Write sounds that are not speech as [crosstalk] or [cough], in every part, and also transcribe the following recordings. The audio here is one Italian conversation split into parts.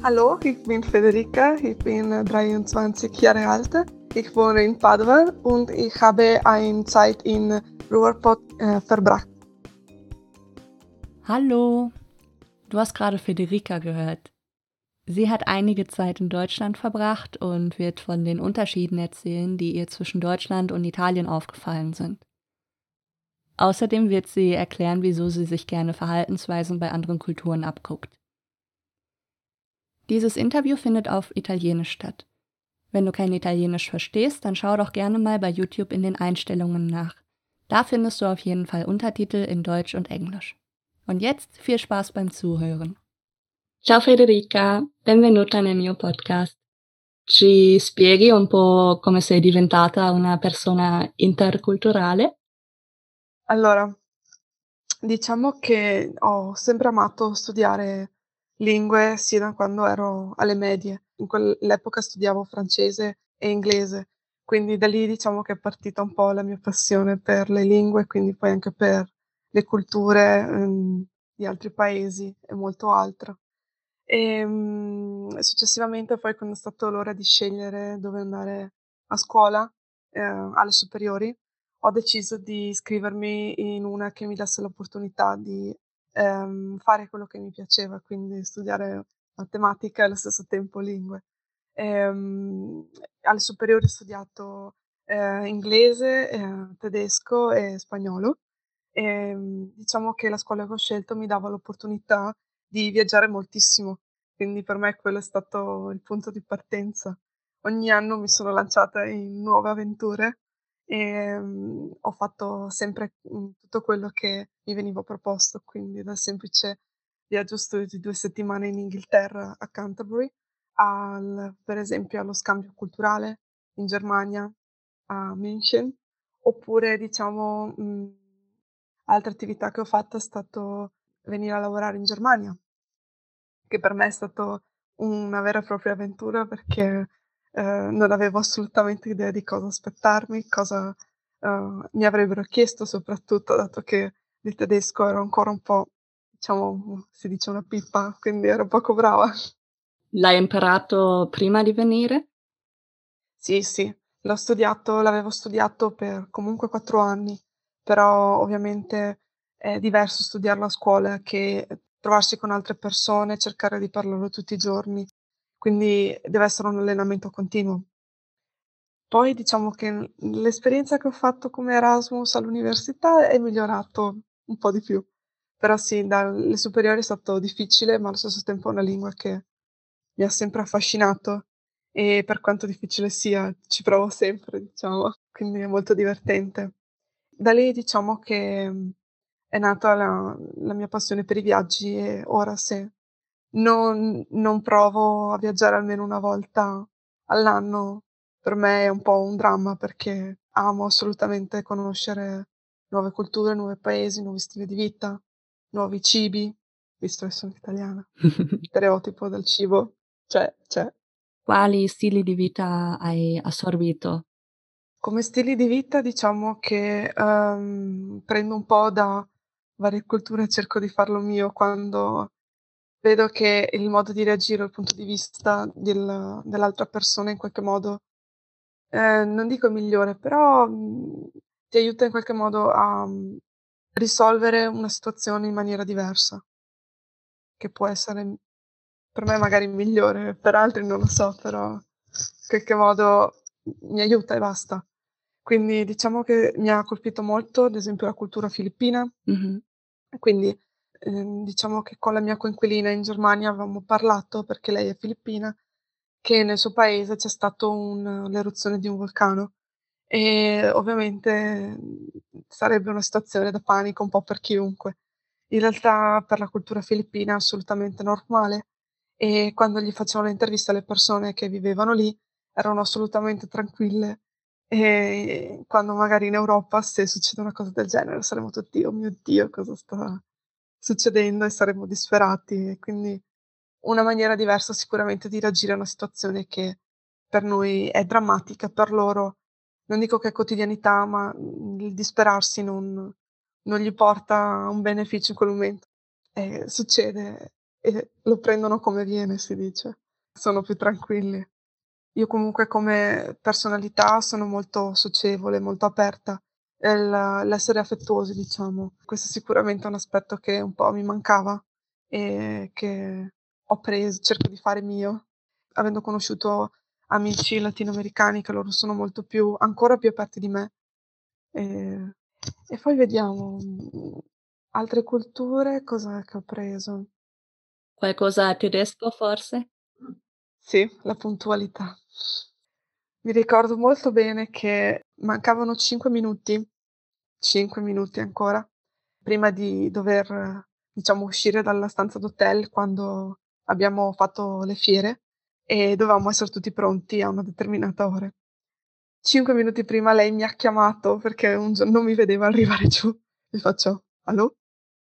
Hallo, ich bin Federica, ich bin 23 Jahre alt, ich wohne in Padua und ich habe eine Zeit in Ruhrpott äh, verbracht. Hallo, du hast gerade Federica gehört. Sie hat einige Zeit in Deutschland verbracht und wird von den Unterschieden erzählen, die ihr zwischen Deutschland und Italien aufgefallen sind. Außerdem wird sie erklären, wieso sie sich gerne Verhaltensweisen bei anderen Kulturen abguckt. Dieses Interview findet auf Italienisch statt. Wenn du kein Italienisch verstehst, dann schau doch gerne mal bei YouTube in den Einstellungen nach. Da findest du auf jeden Fall Untertitel in Deutsch und Englisch. Und jetzt viel Spaß beim Zuhören. Ciao Federica, benvenuta nel mio podcast. Ci spieghi un po' come sei diventata una persona interculturale? Allora, diciamo che ho sempre amato studiare lingue sia da quando ero alle medie. In quell'epoca studiavo francese e inglese, quindi da lì diciamo che è partita un po' la mia passione per le lingue, quindi poi anche per le culture ehm, di altri paesi e molto altro. E, mh, successivamente poi quando è stato l'ora di scegliere dove andare a scuola, eh, alle superiori, ho deciso di iscrivermi in una che mi desse l'opportunità di ehm, fare quello che mi piaceva, quindi studiare matematica e allo stesso tempo lingue. Ehm, alle superiori ho studiato eh, inglese, eh, tedesco e spagnolo. E, ehm, diciamo che la scuola che ho scelto mi dava l'opportunità di viaggiare moltissimo, quindi per me quello è stato il punto di partenza. Ogni anno mi sono lanciata in nuove avventure e um, ho fatto sempre um, tutto quello che mi veniva proposto, quindi dal semplice viaggio studio di due settimane in Inghilterra a Canterbury, al, per esempio allo scambio culturale in Germania a München, oppure diciamo mh, mhmm, altre attività che ho fatto è stato venire a lavorare in Germania che per me è stato una vera e propria avventura perché eh, non avevo assolutamente idea di cosa aspettarmi, cosa eh, mi avrebbero chiesto, soprattutto dato che il tedesco era ancora un po', diciamo, si dice una pippa, quindi ero poco brava. L'hai imparato prima di venire? Sì, sì, l'ho studiato, l'avevo studiato per comunque quattro anni, però ovviamente è diverso studiarlo a scuola che trovarsi con altre persone, cercare di parlarlo tutti i giorni, quindi deve essere un allenamento continuo. Poi diciamo che l'esperienza che ho fatto come Erasmus all'università è migliorato un po' di più, però sì, dalle superiori è stato difficile, ma allo stesso tempo è una lingua che mi ha sempre affascinato e per quanto difficile sia, ci provo sempre, diciamo, quindi è molto divertente. Da lì diciamo che è nata la, la mia passione per i viaggi e ora se non, non provo a viaggiare almeno una volta all'anno, per me è un po' un dramma perché amo assolutamente conoscere nuove culture, nuovi paesi, nuovi stili di vita, nuovi cibi, visto che sono italiana. [laughs] Stereotipo del cibo, cioè, c'è. Quali stili di vita hai assorbito? Come stili di vita diciamo che um, prendo un po' da varie culture e cerco di farlo mio quando vedo che il modo di reagire, il punto di vista del, dell'altra persona in qualche modo, eh, non dico migliore, però mh, ti aiuta in qualche modo a mh, risolvere una situazione in maniera diversa, che può essere per me magari migliore, per altri non lo so, però in qualche modo mi aiuta e basta. Quindi diciamo che mi ha colpito molto, ad esempio, la cultura filippina, mm-hmm. Quindi, ehm, diciamo che con la mia coinquilina in Germania avevamo parlato, perché lei è filippina, che nel suo paese c'è stato un l'eruzione di un vulcano e ovviamente, mhmm, sarebbe una situazione da panico un po' per chiunque. In realtà per la cultura filippina è assolutamente normale e quando gli facevano le interviste alle persone che vivevano lì, erano assolutamente tranquille e quando magari in Europa, se succede una cosa del genere, saremo tutti: "Oh mio Dio, cosa sta succedendo?" E saremmo disperati. Quindi una maniera diversa sicuramente di reagire a una situazione che per noi è drammatica, per loro non dico che è quotidianità, ma, il disperarsi non non gli porta un beneficio in quel momento. E succede, e lo prendono come viene, si dice. Sono più tranquilli. Io comunque come personalità sono molto socievole, molto aperta. L'essere affettuosi, diciamo. Questo è sicuramente un aspetto che un po' mi mancava e che ho preso, cerco di fare mio. Avendo conosciuto amici latinoamericani che loro sono molto più, ancora più aperti di me. E, e poi vediamo altre culture, cosa che ho preso? Qualcosa tedesco forse? Sì, la puntualità. Mi ricordo molto bene che mancavano 5 minuti, 5 minuti ancora, prima di dover, diciamo, uscire dalla stanza d'hotel quando abbiamo fatto le fiere e dovevamo essere tutti pronti a una determinata ora. Cinque minuti prima lei mi ha chiamato perché un giorno non mi vedeva arrivare giù. Mi faccio, allo?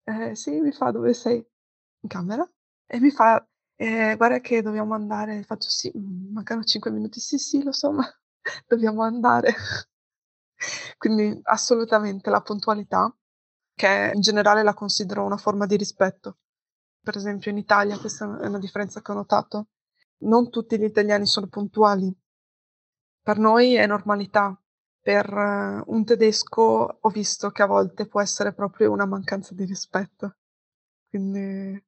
Eh, sì, mi fa, dove sei? In camera? E mi fa, eh, guarda che dobbiamo andare. Faccio, sì, mm, mancano cinque minuti. Sì, sì, lo so, ma [laughs] dobbiamo andare. [laughs] Quindi assolutamente la puntualità, che in generale la considero una forma di rispetto. Per esempio in Italia, questa è una differenza che ho notato, non tutti gli italiani sono puntuali. Per noi è normalità. Per uh, un tedesco ho visto che a volte può essere proprio una mancanza di rispetto. Quindi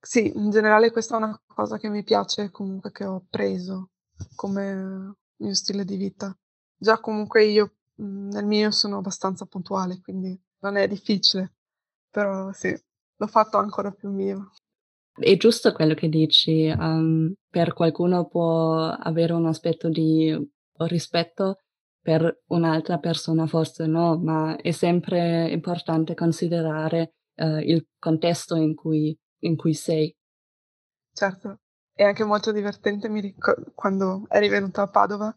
sì, in generale questa è una cosa che mi piace comunque che ho preso come mio stile di vita. Già comunque io mhmm, nel mio sono abbastanza puntuale, quindi non è difficile, però sì, l'ho fatto ancora più mio. È giusto quello che dici, um, per qualcuno può avere un aspetto di rispetto, per un'altra persona forse no, ma è sempre importante considerare uh, il contesto in cui, in cui sei. Certo, è anche molto divertente mi ricordo quando eri venuta a Padova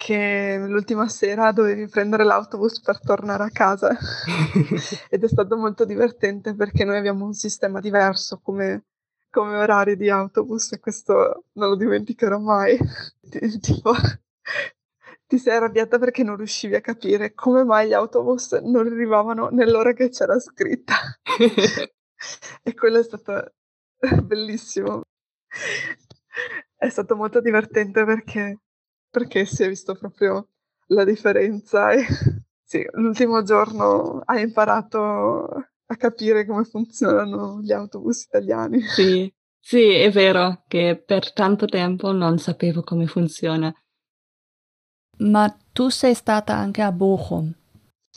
che l'ultima sera dovevi prendere l'autobus per tornare a casa [laughs] ed è stato molto divertente perché noi abbiamo un sistema diverso come, come orari di autobus e questo non lo dimenticherò mai. tipo, ti sei arrabbiata perché non riuscivi a capire come mai gli autobus non arrivavano nell'ora che c'era scritta. [laughs] [laughs] e quello è stato [laughs] bellissimo. È stato molto divertente perché perché si è visto proprio la differenza e [laughs] sì, l'ultimo giorno hai imparato a capire come funzionano gli autobus italiani. Sì, sì, è vero che per tanto tempo non sapevo come funziona. Ma tu sei stata anche a Bochum.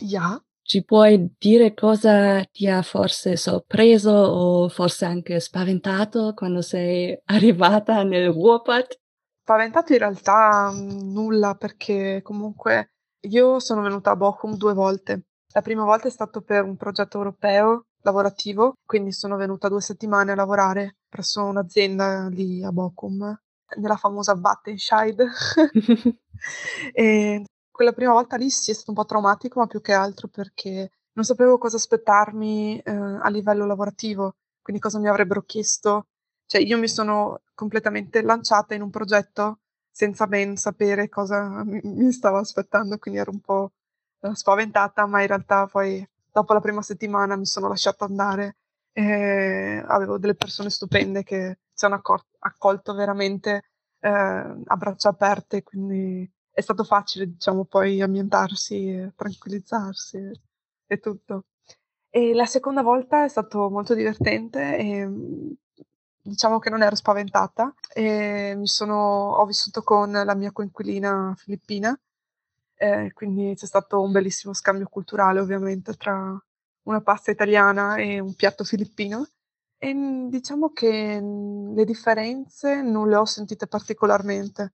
Ja. Ci puoi dire cosa ti ha forse sorpreso o forse anche spaventato quando sei [laughs] arrivata nel Ruhrpott? Spaventato in realtà mhmm, nulla, perché comunque io sono venuta a Bochum due volte. La prima volta è stato per un progetto europeo lavorativo, quindi sono venuta due settimane a lavorare presso un'azienda lì a Bochum, nella famosa Wattenscheid. [laughs] [laughs] e quella prima volta lì sì è stato un po' traumatico, ma più che altro perché non sapevo cosa aspettarmi eh, a livello lavorativo, quindi cosa mi avrebbero chiesto. Cioè io mi sono completamente lanciata in un progetto senza ben sapere cosa mi, stavo aspettando, quindi ero un po' uh, spaventata, ma in realtà poi dopo la prima settimana mi sono lasciata andare e avevo delle persone stupende che ci hanno accol- accolto veramente eh, a braccia aperte, quindi è stato facile, diciamo, poi ambientarsi e tranquillizzarsi e, tutto. E la seconda volta è stato molto divertente e diciamo che non ero spaventata e sono, ho vissuto con la mia coinquilina filippina, eh, quindi c'è stato un bellissimo scambio culturale ovviamente tra una pasta italiana e un piatto filippino e diciamo che le differenze non le ho sentite particolarmente.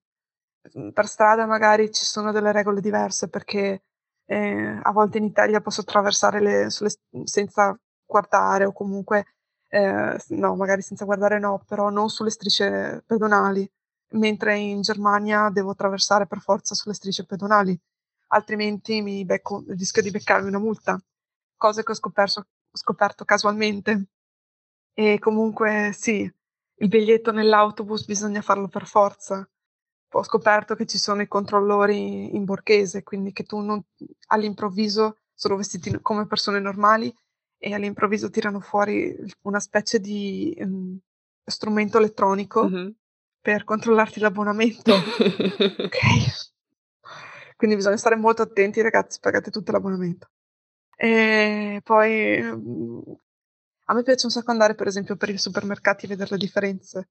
Per strada magari ci sono delle regole diverse perché eh, a volte in Italia posso attraversare le, sulle, senza guardare o comunque eh, no, magari senza guardare no, però non sulle strisce pedonali, mentre in Germania devo attraversare per forza sulle strisce pedonali, altrimenti mi becco, rischio di beccarmi una multa, cose che ho scoperto, scoperto casualmente. E comunque sì, il biglietto nell'autobus bisogna farlo per forza. Ho scoperto che ci sono i controllori in borghese, quindi che tu non, all'improvviso sono vestiti come persone normali e all'improvviso tirano fuori una specie di um, strumento elettronico mm-hmm. per controllarti l'abbonamento. [laughs] ok. Quindi bisogna stare molto attenti, ragazzi, pagate tutto l'abbonamento. E poi mm, a me piace un sacco andare, per esempio, per i supermercati e vedere le differenze.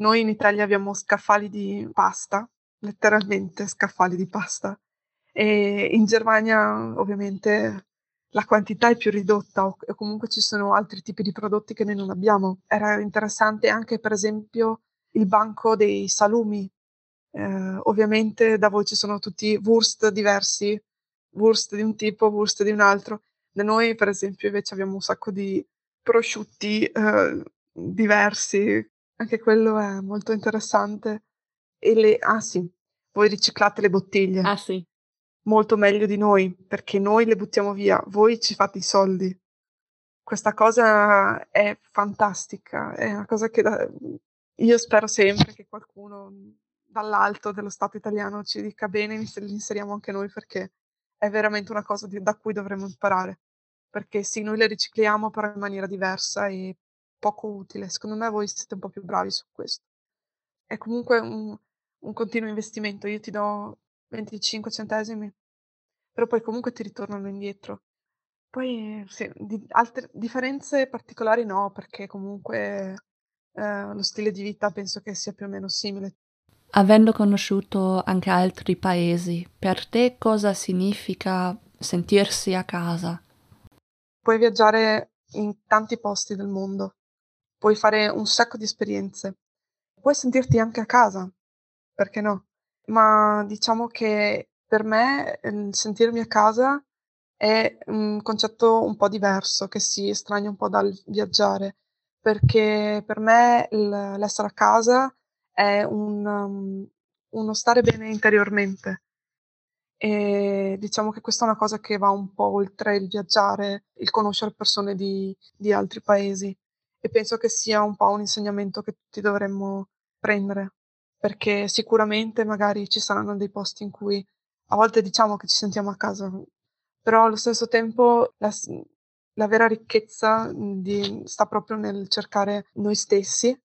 Noi in Italia abbiamo scaffali di pasta, letteralmente scaffali di pasta, e in Germania ovviamente la quantità è più ridotta o, comunque ci sono altri tipi di prodotti che noi non abbiamo. Era interessante anche per esempio il banco dei salumi. Eh, ovviamente da voi ci sono tutti wurst diversi, wurst di un tipo, wurst di un altro. Da noi per esempio invece abbiamo un sacco di prosciutti eh, diversi, anche quello è molto interessante. E le, ah sì, voi riciclate le bottiglie. Ah sì molto meglio di noi, perché noi le buttiamo via, voi ci fate i soldi. Questa cosa è fantastica, è una cosa che da... io spero sempre che qualcuno dall'alto dello Stato italiano ci dica bene, li inseriamo anche noi perché è veramente una cosa di, da cui dovremmo imparare. Perché sì, noi le ricicliamo però in maniera diversa e poco utile. Secondo me voi siete un po' più bravi su questo. È comunque un, un continuo investimento. Io ti do 25 centesimi, però poi comunque ti ritornano indietro. Poi sì, di, altre differenze particolari no, perché comunque eh, lo stile di vita penso che sia più o meno simile. Avendo conosciuto anche altri paesi, per te cosa significa sentirsi a casa? Puoi viaggiare in tanti posti del mondo, puoi fare un sacco di esperienze, puoi sentirti anche a casa, perché no? ma diciamo che per me il sentirmi a casa è un concetto un po' diverso, che si estranea un po' dal viaggiare, perché per me l'essere a casa è un, um, uno stare bene interiormente. E diciamo che questa è una cosa che va un po' oltre il viaggiare, il conoscere persone di, di altri paesi. E penso che sia un po' un insegnamento che tutti dovremmo prendere perché sicuramente magari ci saranno dei posti in cui a volte diciamo che ci sentiamo a casa, però allo stesso tempo la, la vera ricchezza di, sta proprio nel cercare noi stessi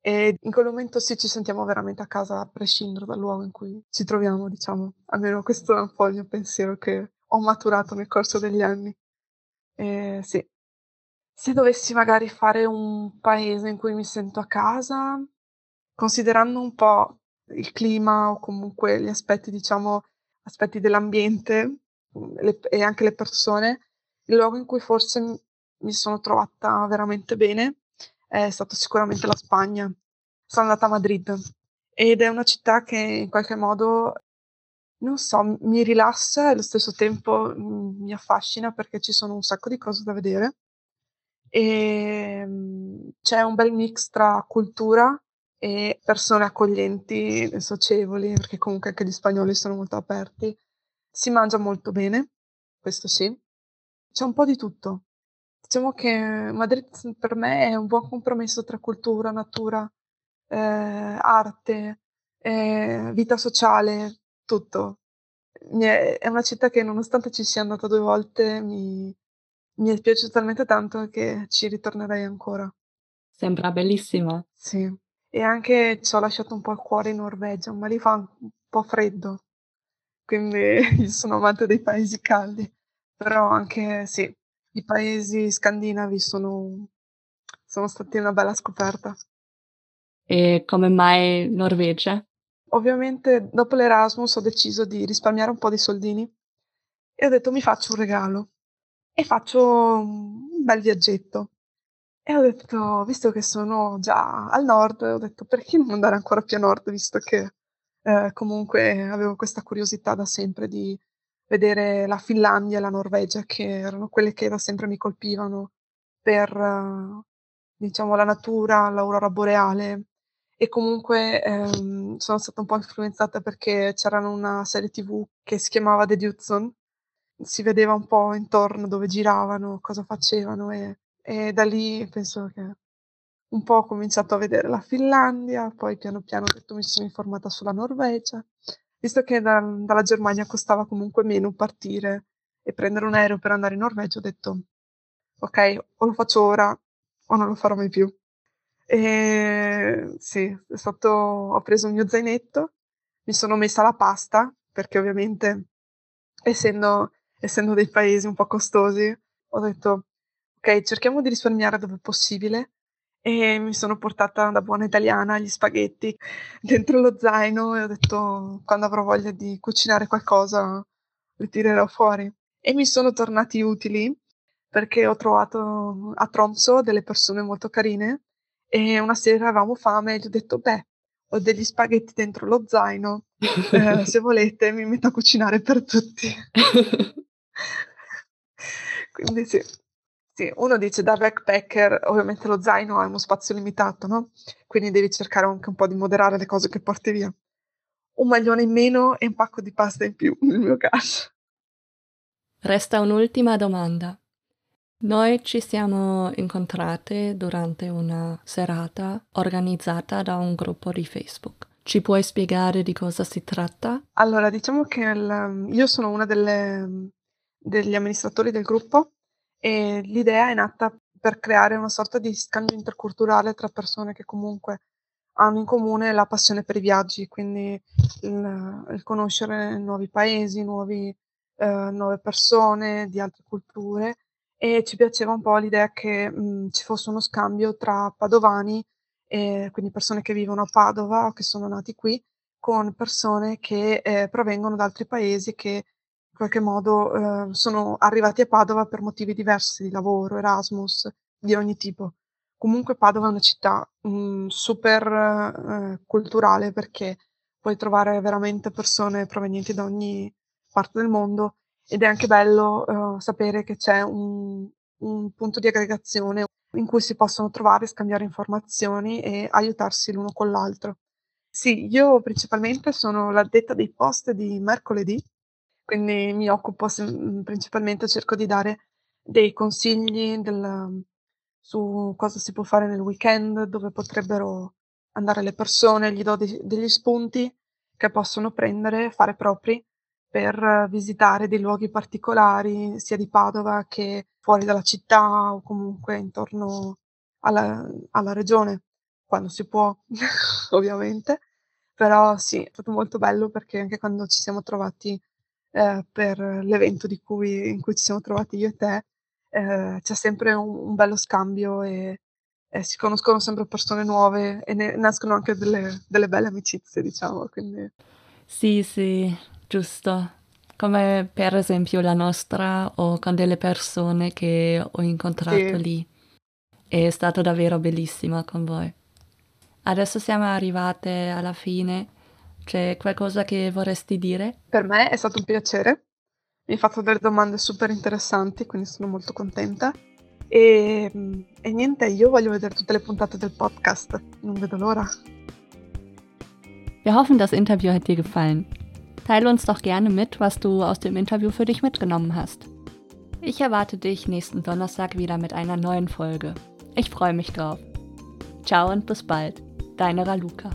e in quel momento sì ci sentiamo veramente a casa a prescindere dal luogo in cui ci troviamo, diciamo. Almeno questo è un po' il mio pensiero che ho maturato nel corso degli anni. E, sì. Se dovessi magari fare un paese in cui mi sento a casa, considerando un po' il clima o comunque gli aspetti, diciamo, aspetti dell'ambiente mm, le, e anche le persone, il luogo in cui forse mi sono trovata veramente bene è stato sicuramente la Spagna. Sono andata a Madrid ed è una città che in qualche modo, non so, mi rilassa e allo stesso tempo mm, mi affascina perché ci sono un sacco di cose da vedere e mm, c'è un bel mix tra cultura e persone accoglienti e socievoli, perché comunque anche gli spagnoli sono molto aperti. Si mangia molto bene, questo sì. C'è un po' di tutto. Diciamo che Madrid per me è un buon compromesso tra cultura, natura, eh, arte, eh, vita sociale, tutto. È, una città che nonostante ci sia andata due volte mi, mi è piaciuta talmente tanto che ci ritornerei ancora. Sembra bellissima. Sì. E anche ci ho lasciato un po' il cuore in Norvegia, ma lì fa un po' freddo, quindi [laughs] sono amante dei paesi caldi, però anche sì, i paesi scandinavi sono, sono stati una bella scoperta. E come mai Norvegia? Ovviamente dopo l'Erasmus ho deciso di risparmiare un po' di soldini e ho detto mi faccio un regalo e faccio un bel viaggetto. E ho detto, visto che sono già al nord, ho detto perché non andare ancora più a nord, visto che eh, comunque avevo questa curiosità da sempre di vedere la Finlandia e la Norvegia, che erano quelle che da sempre mi colpivano per, diciamo, la natura, l'aurora boreale. E comunque ehm, sono stata un po' influenzata perché c'era una serie tv che si chiamava The Dudson, si vedeva un po' intorno dove giravano, cosa facevano e e da lì penso che un po' ho cominciato a vedere la Finlandia, poi piano piano mi sono informata sulla Norvegia, visto che da, dalla Germania costava comunque meno partire e prendere un aereo per andare in Norvegia, ho detto ok, o lo faccio ora o non lo farò mai più. E sì, stato, ho preso il mio zainetto, mi sono messa la pasta, perché ovviamente essendo, essendo dei paesi un po' costosi, ho detto, ok, cerchiamo di risparmiare dove possibile e mi sono portata da buona italiana gli spaghetti [laughs] dentro lo zaino e ho detto quando avrò voglia di cucinare qualcosa li tirerò fuori. E mi sono tornati utili perché ho trovato a Tromso delle persone molto carine e una sera avevamo fame e gli ho detto beh ho degli spaghetti dentro lo zaino eh, [laughs] se volete mi metto a cucinare per tutti [laughs] quindi sì sì, uno dice da backpacker, ovviamente lo zaino ha uno spazio limitato, no? Quindi devi cercare anche un po' di moderare le cose che porti via. Un maglione in meno e un pacco di pasta in più, nel mio caso. Resta un'ultima domanda. Noi ci siamo incontrate durante una serata organizzata da un gruppo di Facebook. Ci puoi spiegare di cosa si tratta? Allora, diciamo che il, io sono una delle, degli amministratori del gruppo e l'idea è nata per creare una sorta di scambio interculturale tra persone che comunque hanno in comune la passione per i viaggi, quindi il, il conoscere nuovi paesi, nuovi, eh, nuove persone di altre culture. E ci piaceva un po' l'idea che mh, ci fosse uno scambio tra padovani, e, quindi persone che vivono a Padova o che sono nati qui, con persone che eh, provengono da altri paesi che qualche modo eh, sono arrivati a Padova per motivi diversi di lavoro, Erasmus, di ogni tipo. Comunque Padova è una città mh, mm, super eh, culturale perché puoi trovare veramente persone provenienti da ogni parte del mondo ed è anche bello eh, sapere che c'è un, un punto di aggregazione in cui si possono trovare, scambiare informazioni e aiutarsi l'uno con l'altro. Sì, io principalmente sono l'addetta dei post di mercoledì quindi mi occupo principalmente cerco di dare dei consigli del su cosa si può fare nel weekend, dove potrebbero andare le persone, gli do de degli spunti che possono prendere, fare propri, per visitare dei luoghi particolari, sia di Padova che fuori dalla città o comunque intorno alla alla regione, quando si può [laughs] ovviamente. Però sì, è stato molto bello perché anche quando ci siamo trovati eh, per l'evento di cui, in cui ci siamo trovati io e te, eh, c'è sempre un, un, bello scambio e, e, si conoscono sempre persone nuove e ne, nascono anche delle, delle belle amicizie, diciamo. Quindi. Sì, sì, giusto. Come per esempio la nostra o con delle persone che ho incontrato sì. lì. È stato davvero bellissimo con voi. Adesso siamo arrivate alla fine c'è qualcosa che vorresti dire? Per me è stato un piacere. Mi hai fatto delle domande super interessanti, quindi sono molto contenta. E, e niente, io voglio vedere tutte le puntate del Podcast. Non vedo l'ora. Wir hoffen, das Interview hat dir gefallen. Teile uns doch gerne mit, was du aus dem Interview für dich mitgenommen hast. Ich erwarte dich nächsten Donnerstag wieder mit einer neuen Folge. Ich freue mich drauf. Ciao und bis bald. Deine Raluca.